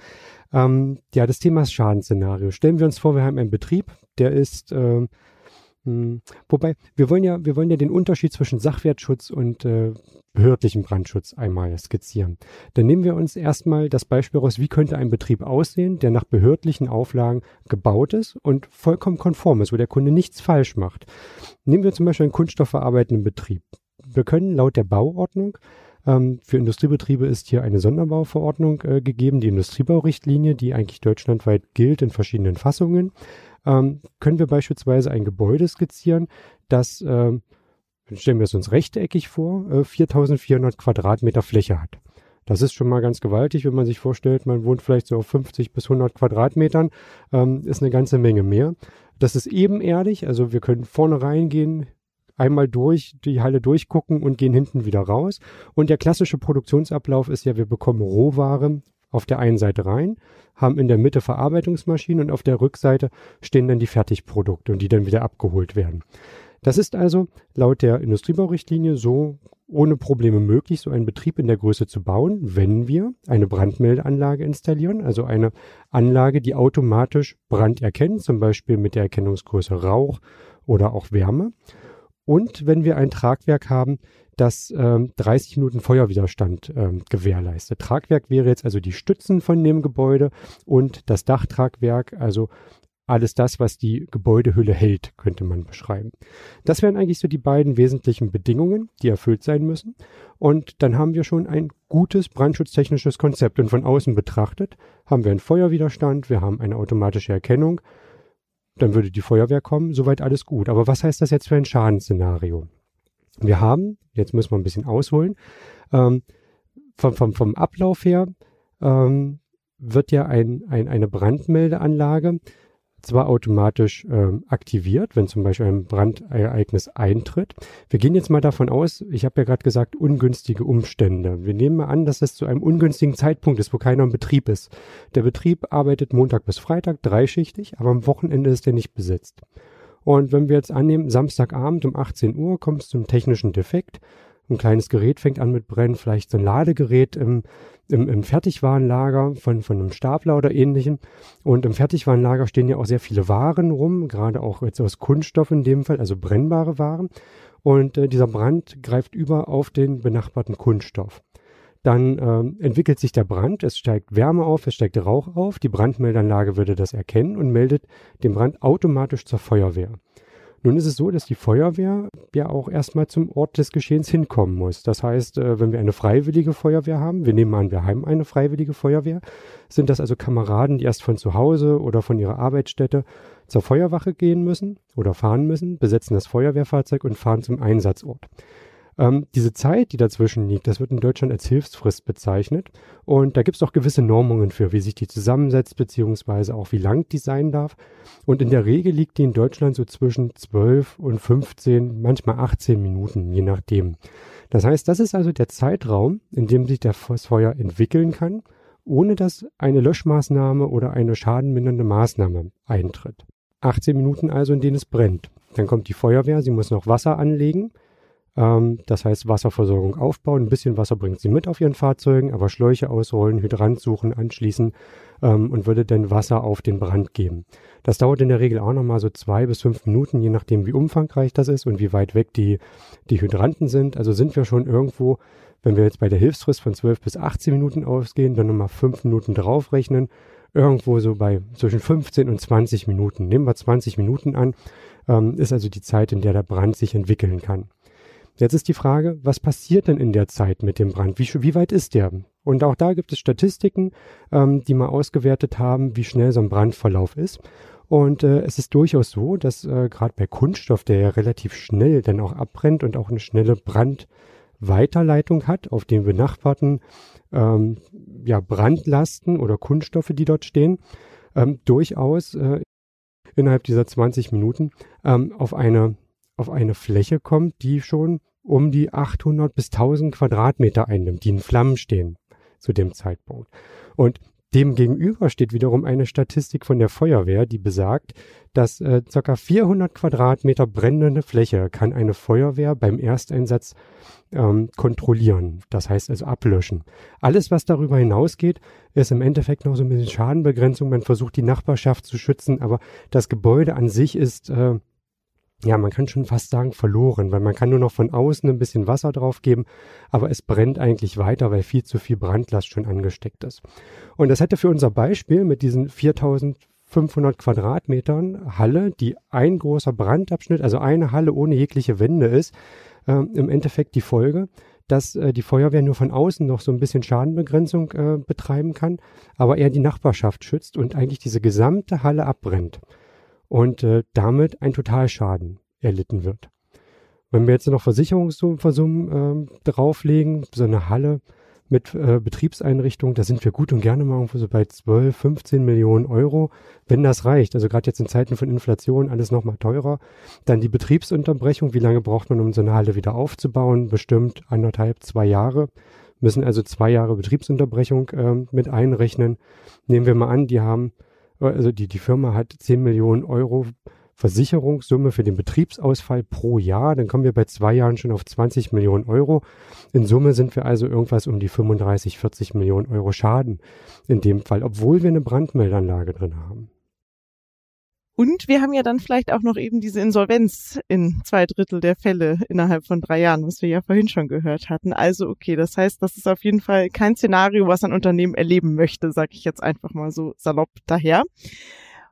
Ähm, ja, das Thema ist Schadensszenario. Stellen wir uns vor, wir haben einen Betrieb, der ist äh, hm. Wobei, wir wollen ja, wir wollen ja den Unterschied zwischen Sachwertschutz und äh, behördlichem Brandschutz einmal skizzieren. Dann nehmen wir uns erstmal das Beispiel raus, wie könnte ein Betrieb aussehen, der nach behördlichen Auflagen gebaut ist und vollkommen konform ist, wo der Kunde nichts falsch macht. Nehmen wir zum Beispiel einen kunststoffverarbeitenden Betrieb. Wir können laut der Bauordnung ähm, für Industriebetriebe ist hier eine Sonderbauverordnung äh, gegeben, die Industriebaurichtlinie, die eigentlich deutschlandweit gilt in verschiedenen Fassungen ähm, können wir beispielsweise ein Gebäude skizzieren, das, äh, stellen wir es uns rechteckig vor, äh, 4400 Quadratmeter Fläche hat. Das ist schon mal ganz gewaltig, wenn man sich vorstellt, man wohnt vielleicht so auf 50 bis 100 Quadratmetern, ähm, ist eine ganze Menge mehr. Das ist ebenerdig, also wir können vorne reingehen, einmal durch die Halle durchgucken und gehen hinten wieder raus. Und der klassische Produktionsablauf ist ja, wir bekommen Rohware auf der einen Seite rein, haben in der Mitte Verarbeitungsmaschinen und auf der Rückseite stehen dann die Fertigprodukte und die dann wieder abgeholt werden. Das ist also laut der Industriebaurichtlinie so ohne Probleme möglich, so einen Betrieb in der Größe zu bauen, wenn wir eine Brandmeldeanlage installieren, also eine Anlage, die automatisch Brand erkennt, zum Beispiel mit der Erkennungsgröße Rauch oder auch Wärme. Und wenn wir ein Tragwerk haben, das ähm, 30 Minuten Feuerwiderstand ähm, gewährleistet. Tragwerk wäre jetzt also die Stützen von dem Gebäude und das Dachtragwerk, also alles das, was die Gebäudehülle hält, könnte man beschreiben. Das wären eigentlich so die beiden wesentlichen Bedingungen, die erfüllt sein müssen. Und dann haben wir schon ein gutes brandschutztechnisches Konzept. Und von außen betrachtet haben wir einen Feuerwiderstand, wir haben eine automatische Erkennung. Dann würde die Feuerwehr kommen, soweit alles gut. Aber was heißt das jetzt für ein Schadensszenario? Wir haben, jetzt müssen wir ein bisschen ausholen, ähm, vom, vom, vom Ablauf her ähm, wird ja ein, ein, eine Brandmeldeanlage zwar automatisch ähm, aktiviert, wenn zum Beispiel ein Brandereignis eintritt. Wir gehen jetzt mal davon aus, ich habe ja gerade gesagt, ungünstige Umstände. Wir nehmen mal an, dass es zu einem ungünstigen Zeitpunkt ist, wo keiner im Betrieb ist. Der Betrieb arbeitet Montag bis Freitag dreischichtig, aber am Wochenende ist er nicht besetzt. Und wenn wir jetzt annehmen, Samstagabend um 18 Uhr kommt es zum technischen Defekt, ein kleines Gerät fängt an mit Brennen, vielleicht so ein Ladegerät im, im, im Fertigwarenlager von, von einem Stapler oder ähnlichem. Und im Fertigwarenlager stehen ja auch sehr viele Waren rum, gerade auch jetzt aus Kunststoff in dem Fall, also brennbare Waren. Und äh, dieser Brand greift über auf den benachbarten Kunststoff. Dann ähm, entwickelt sich der Brand, es steigt Wärme auf, es steigt Rauch auf, die Brandmeldanlage würde das erkennen und meldet den Brand automatisch zur Feuerwehr. Nun ist es so, dass die Feuerwehr ja auch erstmal zum Ort des Geschehens hinkommen muss. Das heißt, äh, wenn wir eine freiwillige Feuerwehr haben, wir nehmen an, wir haben eine freiwillige Feuerwehr, sind das also Kameraden, die erst von zu Hause oder von ihrer Arbeitsstätte zur Feuerwache gehen müssen oder fahren müssen, besetzen das Feuerwehrfahrzeug und fahren zum Einsatzort. Ähm, diese Zeit, die dazwischen liegt, das wird in Deutschland als Hilfsfrist bezeichnet. Und da gibt es auch gewisse Normungen für, wie sich die zusammensetzt, beziehungsweise auch wie lang die sein darf. Und in der Regel liegt die in Deutschland so zwischen 12 und 15, manchmal 18 Minuten, je nachdem. Das heißt, das ist also der Zeitraum, in dem sich das Feuer entwickeln kann, ohne dass eine Löschmaßnahme oder eine schadenmindernde Maßnahme eintritt. 18 Minuten also, in denen es brennt. Dann kommt die Feuerwehr, sie muss noch Wasser anlegen ähm, das heißt, Wasserversorgung aufbauen. Ein bisschen Wasser bringt sie mit auf ihren Fahrzeugen, aber Schläuche ausrollen, Hydrant suchen, anschließen ähm, und würde dann Wasser auf den Brand geben. Das dauert in der Regel auch nochmal so zwei bis fünf Minuten, je nachdem, wie umfangreich das ist und wie weit weg die, die Hydranten sind. Also sind wir schon irgendwo, wenn wir jetzt bei der Hilfsfrist von zwölf bis 18 Minuten ausgehen, dann nochmal fünf Minuten draufrechnen. Irgendwo so bei zwischen 15 und 20 Minuten. Nehmen wir 20 Minuten an, ähm, ist also die Zeit, in der der Brand sich entwickeln kann. Jetzt ist die Frage, was passiert denn in der Zeit mit dem Brand? Wie, wie weit ist der? Und auch da gibt es Statistiken, ähm, die mal ausgewertet haben, wie schnell so ein Brandverlauf ist. Und äh, es ist durchaus so, dass äh, gerade bei Kunststoff, der ja relativ schnell dann auch abbrennt und auch eine schnelle Brandweiterleitung hat auf den benachbarten ähm, ja, Brandlasten oder Kunststoffe, die dort stehen, ähm, durchaus äh, innerhalb dieser 20 Minuten ähm, auf eine auf eine Fläche kommt, die schon um die 800 bis 1000 Quadratmeter einnimmt, die in Flammen stehen zu dem Zeitpunkt. Und dem gegenüber steht wiederum eine Statistik von der Feuerwehr, die besagt, dass äh, ca. 400 Quadratmeter brennende Fläche kann eine Feuerwehr beim Ersteinsatz ähm, kontrollieren. Das heißt also ablöschen. Alles, was darüber hinausgeht, ist im Endeffekt noch so ein bisschen Schadenbegrenzung. Man versucht die Nachbarschaft zu schützen, aber das Gebäude an sich ist äh, ja, man kann schon fast sagen verloren, weil man kann nur noch von außen ein bisschen Wasser drauf geben, aber es brennt eigentlich weiter, weil viel zu viel Brandlast schon angesteckt ist. Und das hätte für unser Beispiel mit diesen 4500 Quadratmetern Halle, die ein großer Brandabschnitt, also eine Halle ohne jegliche Wände ist, äh, im Endeffekt die Folge, dass äh, die Feuerwehr nur von außen noch so ein bisschen Schadenbegrenzung äh, betreiben kann, aber eher die Nachbarschaft schützt und eigentlich diese gesamte Halle abbrennt und äh, damit ein Totalschaden erlitten wird. Wenn wir jetzt noch Versicherungssummen ähm, drauflegen, so eine Halle mit äh, Betriebseinrichtungen, da sind wir gut und gerne mal irgendwo so bei 12, 15 Millionen Euro, wenn das reicht. Also gerade jetzt in Zeiten von Inflation alles nochmal teurer. Dann die Betriebsunterbrechung, wie lange braucht man, um so eine Halle wieder aufzubauen? Bestimmt anderthalb, zwei Jahre. Müssen also zwei Jahre Betriebsunterbrechung äh, mit einrechnen. Nehmen wir mal an, die haben, also die, die Firma hat 10 Millionen Euro Versicherungssumme für den Betriebsausfall pro Jahr. Dann kommen wir bei zwei Jahren schon auf 20 Millionen Euro. In Summe sind wir also irgendwas um die 35, 40 Millionen Euro Schaden in dem Fall, obwohl wir eine Brandmeldanlage drin haben. Und wir haben ja dann vielleicht auch noch eben diese Insolvenz in zwei Drittel der Fälle innerhalb von drei Jahren, was wir ja vorhin schon gehört hatten. Also okay, das heißt, das ist auf jeden Fall kein Szenario, was ein Unternehmen erleben möchte, sage ich jetzt einfach mal so salopp daher.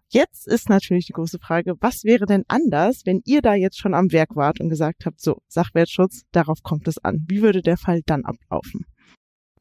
Jetzt ist natürlich die große Frage, was wäre denn anders, wenn ihr da jetzt schon am Werk wart und gesagt habt, so, Sachwertschutz, darauf kommt es an. Wie würde der Fall dann ablaufen?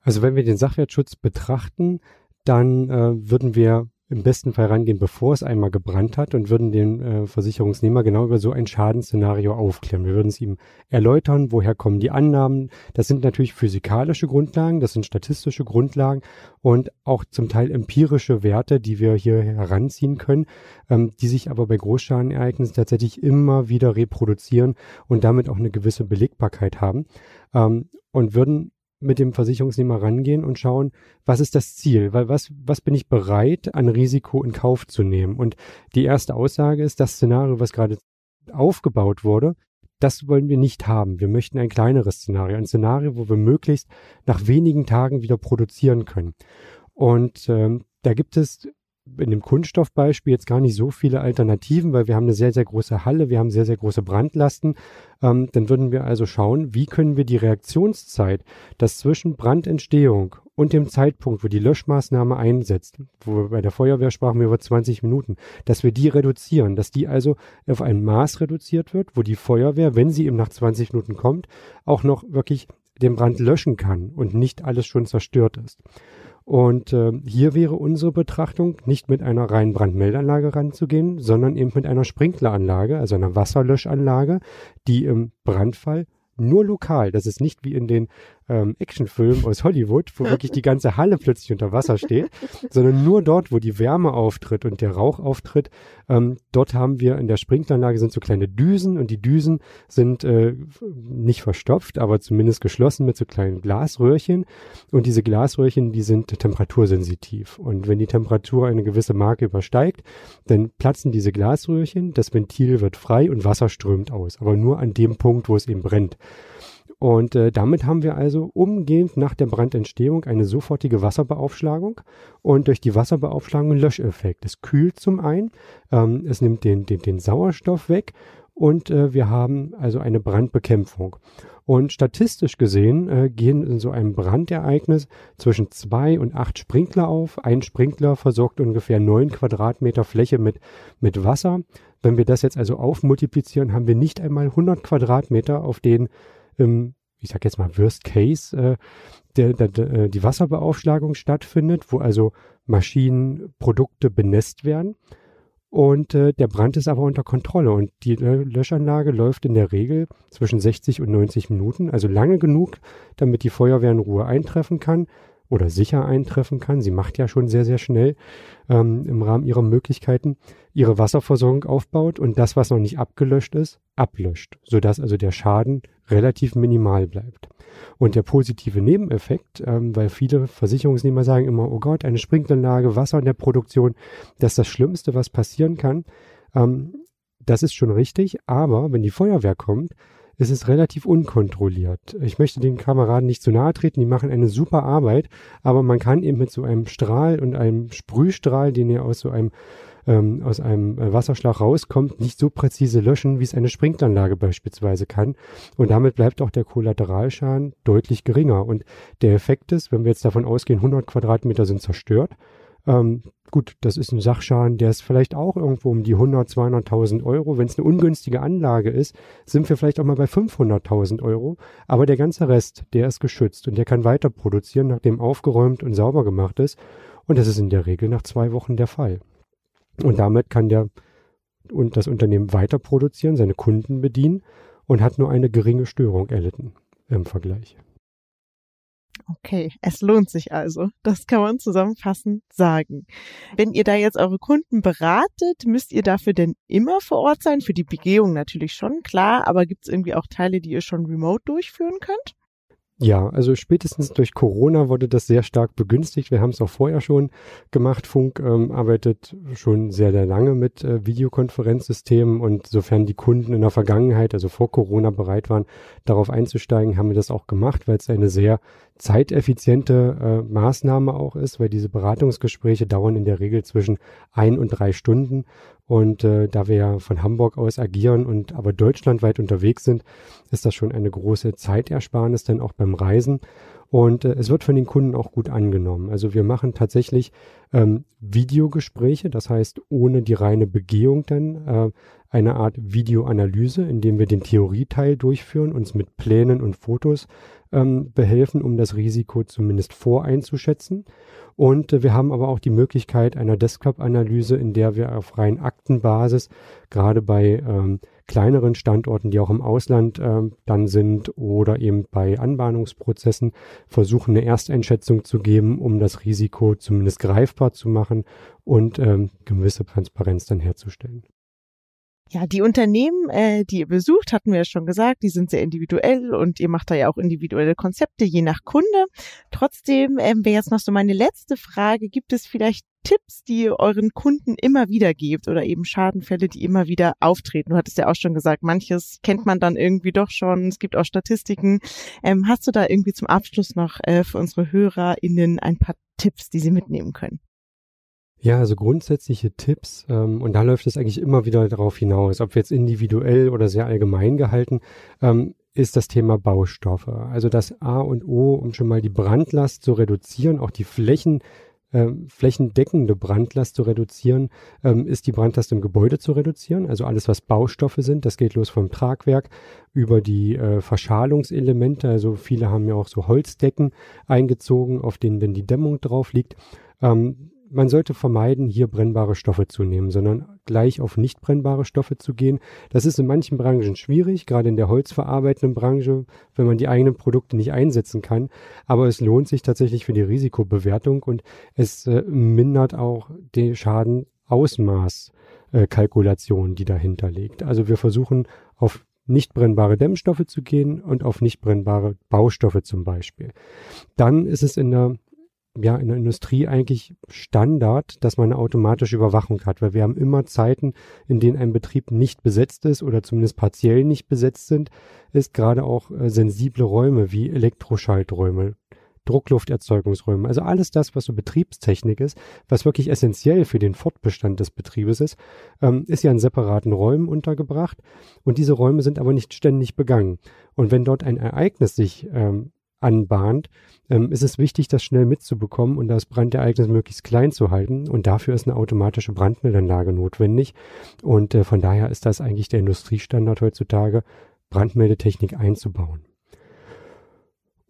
Also wenn wir den Sachwertschutz betrachten, dann äh, würden wir im besten Fall rangehen, bevor es einmal gebrannt hat und würden den äh, Versicherungsnehmer genau über so ein Schadensszenario aufklären. Wir würden es ihm erläutern, woher kommen die Annahmen. Das sind natürlich physikalische Grundlagen, das sind statistische Grundlagen und auch zum Teil empirische Werte, die wir hier heranziehen können, ähm, die sich aber bei Großschadenereignissen tatsächlich immer wieder reproduzieren und damit auch eine gewisse Belegbarkeit haben ähm, und würden mit dem Versicherungsnehmer rangehen und schauen, was ist das Ziel? Weil was, was bin ich bereit, an Risiko in Kauf zu nehmen? Und die erste Aussage ist, das Szenario, was gerade aufgebaut wurde, das wollen wir nicht haben. Wir möchten ein kleineres Szenario, ein Szenario, wo wir möglichst nach wenigen Tagen wieder produzieren können. Und ähm, da gibt es in dem Kunststoffbeispiel jetzt gar nicht so viele Alternativen, weil wir haben eine sehr, sehr große Halle, wir haben sehr, sehr große Brandlasten. Ähm, dann würden wir also schauen, wie können wir die Reaktionszeit, das zwischen Brandentstehung und dem Zeitpunkt, wo die Löschmaßnahme einsetzt, wo wir bei der Feuerwehr sprachen wir über 20 Minuten, dass wir die reduzieren, dass die also auf ein Maß reduziert wird, wo die Feuerwehr, wenn sie eben nach 20 Minuten kommt, auch noch wirklich den Brand löschen kann und nicht alles schon zerstört ist. Und äh, hier wäre unsere Betrachtung, nicht mit einer reinen Brandmeldanlage ranzugehen, sondern eben mit einer Sprinkleranlage, also einer Wasserlöschanlage, die im Brandfall nur lokal, das ist nicht wie in den ähm, Actionfilm aus Hollywood, wo wirklich die ganze Halle plötzlich unter Wasser steht, sondern nur dort, wo die Wärme auftritt und der Rauch auftritt, ähm, dort haben wir in der Sprinkleranlage sind so kleine Düsen und die Düsen sind äh, nicht verstopft, aber zumindest geschlossen mit so kleinen Glasröhrchen. Und diese Glasröhrchen, die sind temperatursensitiv. Und wenn die Temperatur eine gewisse Marke übersteigt, dann platzen diese Glasröhrchen, das Ventil wird frei und Wasser strömt aus, aber nur an dem Punkt, wo es eben brennt. Und äh, damit haben wir also umgehend nach der Brandentstehung eine sofortige Wasserbeaufschlagung und durch die Wasserbeaufschlagung einen Löscheffekt. Es kühlt zum einen, ähm, es nimmt den, den, den Sauerstoff weg und äh, wir haben also eine Brandbekämpfung. Und statistisch gesehen äh, gehen in so einem Brandereignis zwischen zwei und acht Sprinkler auf. Ein Sprinkler versorgt ungefähr neun Quadratmeter Fläche mit, mit Wasser. Wenn wir das jetzt also aufmultiplizieren, haben wir nicht einmal 100 Quadratmeter, auf denen im, ich sag jetzt mal Worst Case, äh, der, der, der, äh, die Wasserbeaufschlagung stattfindet, wo also Maschinen, Produkte benässt werden. Und äh, der Brand ist aber unter Kontrolle. Und die Löschanlage läuft in der Regel zwischen 60 und 90 Minuten, also lange genug, damit die Feuerwehr in Ruhe eintreffen kann oder sicher eintreffen kann. Sie macht ja schon sehr, sehr schnell ähm, im Rahmen ihrer Möglichkeiten ihre Wasserversorgung aufbaut und das, was noch nicht abgelöscht ist, ablöscht, sodass also der Schaden relativ minimal bleibt. Und der positive Nebeneffekt, ähm, weil viele Versicherungsnehmer sagen immer, oh Gott, eine Sprinkleranlage, Wasser in der Produktion, das ist das Schlimmste, was passieren kann. Ähm, das ist schon richtig, aber wenn die Feuerwehr kommt, ist es relativ unkontrolliert. Ich möchte den Kameraden nicht zu nahe treten, die machen eine super Arbeit, aber man kann eben mit so einem Strahl und einem Sprühstrahl, den ihr aus so einem ähm, aus einem äh, Wasserschlag rauskommt, nicht so präzise löschen, wie es eine Sprinkleranlage beispielsweise kann. Und damit bleibt auch der Kollateralschaden deutlich geringer. Und der Effekt ist, wenn wir jetzt davon ausgehen, 100 Quadratmeter sind zerstört, ähm, gut, das ist ein Sachschaden, der ist vielleicht auch irgendwo um die 100, 200.000 Euro. Wenn es eine ungünstige Anlage ist, sind wir vielleicht auch mal bei 500.000 Euro. Aber der ganze Rest, der ist geschützt und der kann weiter produzieren, nachdem aufgeräumt und sauber gemacht ist. Und das ist in der Regel nach zwei Wochen der Fall. Und damit kann der und das Unternehmen weiter produzieren, seine Kunden bedienen und hat nur eine geringe Störung erlitten im Vergleich. Okay, es lohnt sich also. Das kann man zusammenfassend sagen. Wenn ihr da jetzt eure Kunden beratet, müsst ihr dafür denn immer vor Ort sein? Für die Begehung natürlich schon, klar, aber gibt es irgendwie auch Teile, die ihr schon remote durchführen könnt? Ja, also spätestens durch Corona wurde das sehr stark begünstigt. Wir haben es auch vorher schon gemacht. Funk ähm, arbeitet schon sehr, sehr lange mit äh, Videokonferenzsystemen und sofern die Kunden in der Vergangenheit, also vor Corona, bereit waren, darauf einzusteigen, haben wir das auch gemacht, weil es eine sehr zeiteffiziente äh, Maßnahme auch ist, weil diese Beratungsgespräche dauern in der Regel zwischen ein und drei Stunden. Und äh, da wir ja von Hamburg aus agieren und aber deutschlandweit unterwegs sind, ist das schon eine große Zeitersparnis dann auch beim Reisen. Und äh, es wird von den Kunden auch gut angenommen. Also wir machen tatsächlich ähm, Videogespräche, das heißt ohne die reine Begehung dann äh, eine Art Videoanalyse, indem wir den Theorieteil durchführen, uns mit Plänen und Fotos ähm, behelfen, um das Risiko zumindest voreinzuschätzen. Und äh, wir haben aber auch die Möglichkeit einer Desktop-Analyse, in der wir auf rein Aktenbasis, gerade bei ähm, kleineren Standorten, die auch im Ausland ähm, dann sind oder eben bei Anbahnungsprozessen, versuchen eine Ersteinschätzung zu geben, um das Risiko zumindest greifbar zu machen und ähm, gewisse Transparenz dann herzustellen. Ja, die Unternehmen, äh, die ihr besucht, hatten wir ja schon gesagt, die sind sehr individuell und ihr macht da ja auch individuelle Konzepte, je nach Kunde. Trotzdem ähm, wäre jetzt noch so meine letzte Frage, gibt es vielleicht Tipps, die ihr euren Kunden immer wieder gebt oder eben Schadenfälle, die immer wieder auftreten? Du hattest ja auch schon gesagt, manches kennt man dann irgendwie doch schon. Es gibt auch Statistiken. Ähm, hast du da irgendwie zum Abschluss noch äh, für unsere HörerInnen ein paar Tipps, die sie mitnehmen können? Ja, also grundsätzliche Tipps, ähm, und da läuft es eigentlich immer wieder darauf hinaus, ob wir jetzt individuell oder sehr allgemein gehalten, ähm, ist das Thema Baustoffe. Also das A und O, um schon mal die Brandlast zu reduzieren, auch die Flächen, äh, flächendeckende Brandlast zu reduzieren, ähm, ist die Brandlast im Gebäude zu reduzieren. Also alles, was Baustoffe sind, das geht los vom Tragwerk über die äh, Verschalungselemente. Also viele haben ja auch so Holzdecken eingezogen, auf denen dann die Dämmung drauf liegt. Ähm, man sollte vermeiden, hier brennbare Stoffe zu nehmen, sondern gleich auf nicht brennbare Stoffe zu gehen. Das ist in manchen Branchen schwierig, gerade in der holzverarbeitenden Branche, wenn man die eigenen Produkte nicht einsetzen kann. Aber es lohnt sich tatsächlich für die Risikobewertung und es äh, mindert auch den Schadenausmaßkalkulation, äh, die dahinter liegt. Also wir versuchen auf nicht brennbare Dämmstoffe zu gehen und auf nicht brennbare Baustoffe zum Beispiel. Dann ist es in der ja in der Industrie eigentlich Standard, dass man eine automatische Überwachung hat, weil wir haben immer Zeiten, in denen ein Betrieb nicht besetzt ist oder zumindest partiell nicht besetzt sind, ist gerade auch äh, sensible Räume wie Elektroschalträume, Drucklufterzeugungsräume, also alles das, was so Betriebstechnik ist, was wirklich essentiell für den Fortbestand des Betriebes ist, ähm, ist ja in separaten Räumen untergebracht und diese Räume sind aber nicht ständig begangen. Und wenn dort ein Ereignis sich ähm, anbahnt, ähm, ist es wichtig, das schnell mitzubekommen und das Brandereignis möglichst klein zu halten. Und dafür ist eine automatische Brandmeldanlage notwendig. Und äh, von daher ist das eigentlich der Industriestandard heutzutage, Brandmeldetechnik einzubauen.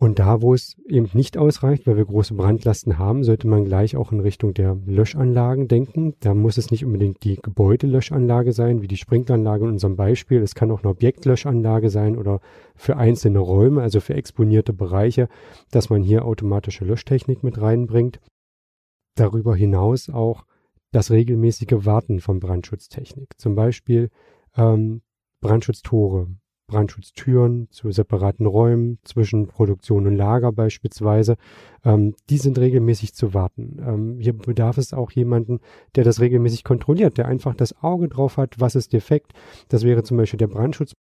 Und da, wo es eben nicht ausreicht, weil wir große Brandlasten haben, sollte man gleich auch in Richtung der Löschanlagen denken. Da muss es nicht unbedingt die Gebäudelöschanlage sein, wie die Sprinkleranlage in unserem Beispiel. Es kann auch eine Objektlöschanlage sein oder für einzelne Räume, also für exponierte Bereiche, dass man hier automatische Löschtechnik mit reinbringt. Darüber hinaus auch das regelmäßige Warten von Brandschutztechnik. Zum Beispiel ähm, Brandschutztore, Brandschutztüren zu separaten Räumen zwischen Produktion und Lager beispielsweise. Ähm, die sind regelmäßig zu warten. Ähm, hier bedarf es auch jemanden, der das regelmäßig kontrolliert, der einfach das Auge drauf hat, was ist defekt. Das wäre zum Beispiel der Brandschutz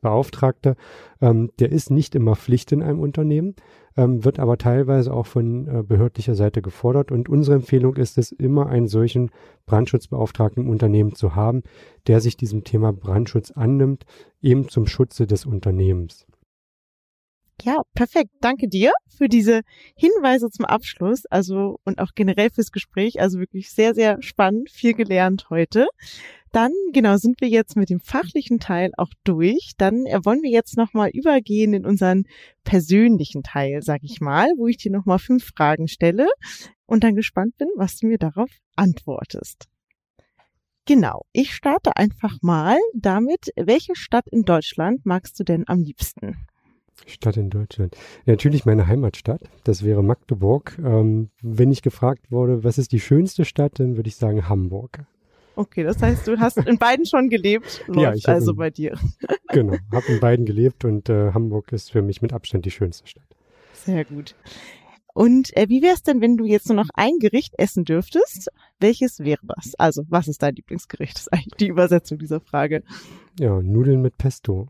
Beauftragter, ähm, der ist nicht immer Pflicht in einem Unternehmen, ähm, wird aber teilweise auch von äh, behördlicher Seite gefordert. Und unsere Empfehlung ist es, immer einen solchen Brandschutzbeauftragten im Unternehmen zu haben, der sich diesem Thema Brandschutz annimmt, eben zum Schutze des Unternehmens. Ja, perfekt. Danke dir für diese Hinweise zum Abschluss, also und auch generell fürs Gespräch. Also wirklich sehr, sehr spannend, viel gelernt heute. Dann, genau, sind wir jetzt mit dem fachlichen Teil auch durch. Dann äh, wollen wir jetzt nochmal übergehen in unseren persönlichen Teil, sag ich mal, wo ich dir nochmal fünf Fragen stelle und dann gespannt bin, was du mir darauf antwortest. Genau, ich starte einfach mal damit, welche Stadt in Deutschland magst du denn am liebsten? Stadt in Deutschland. Natürlich meine Heimatstadt, das wäre Magdeburg. Ähm, wenn ich gefragt wurde, was ist die schönste Stadt, dann würde ich sagen Hamburg. Okay, das heißt, du hast in beiden schon gelebt, läuft Ja, ich also in- bei dir. Genau, habe in beiden gelebt und äh, Hamburg ist für mich mit Abstand die schönste Stadt. Sehr gut. Und äh, wie wäre es denn, wenn du jetzt nur noch ein Gericht essen dürftest? Welches wäre das? Also, was ist dein Lieblingsgericht? Das ist eigentlich die Übersetzung dieser Frage. Ja, Nudeln mit Pesto.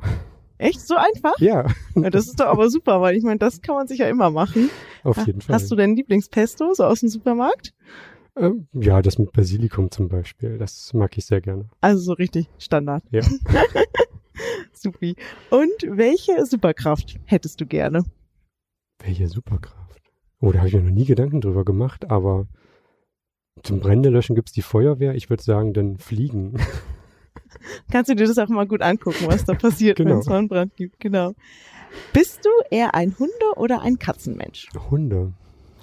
Echt so einfach? Ja, Ja, das ist doch aber super, weil ich meine, das kann man sich ja immer machen. auf jeden Fall. Hast du denn Lieblingspesto so aus dem Supermarkt? Ähm, ja, das mit Basilikum zum Beispiel, das mag ich sehr gerne. Also so richtig Standard. Ja. Supi. Und welche Superkraft hättest du gerne? Welche Superkraft? Oh, da habe ich mir noch nie Gedanken drüber gemacht, aber zum Brände löschen gibt's die Feuerwehr. Ich würde sagen, dann fliegen. Kannst du dir das auch mal gut angucken, was da passiert, Genau. wenn es mal einen Brand gibt. Genau. Bist du eher ein Hunde- oder ein Katzenmensch? Hunde.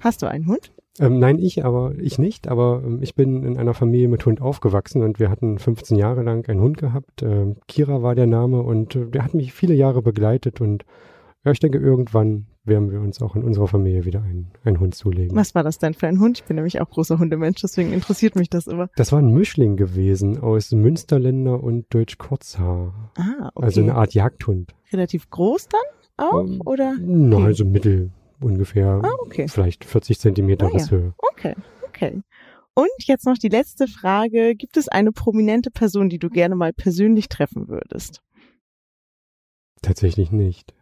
Hast du einen Hund? Ähm, nein, ich aber, ich nicht, aber ähm, ich bin in einer Familie mit Hund aufgewachsen und wir hatten 15 Jahre lang einen Hund gehabt. Ähm, Kira war der Name und äh, der hat mich viele Jahre begleitet und ja, ich denke, irgendwann werden wir uns auch in unserer Familie wieder einen, einen Hund zulegen. Was war das denn für ein Hund? Ich bin nämlich auch großer Hundemensch, deswegen interessiert mich das immer. Das war ein Mischling gewesen aus Münsterländer und Deutsch Kurzhaar. Ah, okay. Also eine Art Jagdhund. Relativ groß dann auch, Ähm, oder? Na, Okay. also mittel ungefähr. Ah, okay. Vielleicht 40 Zentimeter Ah, ja. Risshöhe. Okay, okay. Und jetzt noch die letzte Frage. Gibt es eine prominente Person, die du gerne mal persönlich treffen würdest? Tatsächlich nicht.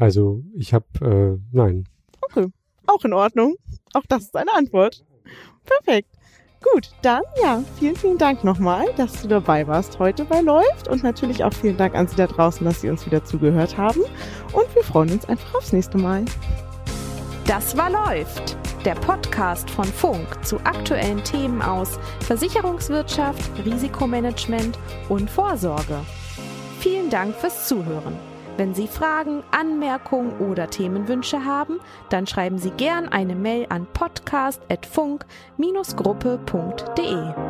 Also ich habe, äh, nein. Auch in Ordnung. Auch das ist eine Antwort. Perfekt. Gut, dann ja, vielen, vielen Dank nochmal, dass du dabei warst heute bei Läuft und natürlich auch vielen Dank an Sie da draußen, dass Sie uns wieder zugehört haben und wir freuen uns einfach aufs nächste Mal. Das war Läuft, der Podcast von Funk zu aktuellen Themen aus Versicherungswirtschaft, Risikomanagement und Vorsorge. Vielen Dank fürs Zuhören. Wenn Sie Fragen, Anmerkungen oder Themenwünsche haben, dann schreiben Sie gern eine Mail an podcast.funk-gruppe.de.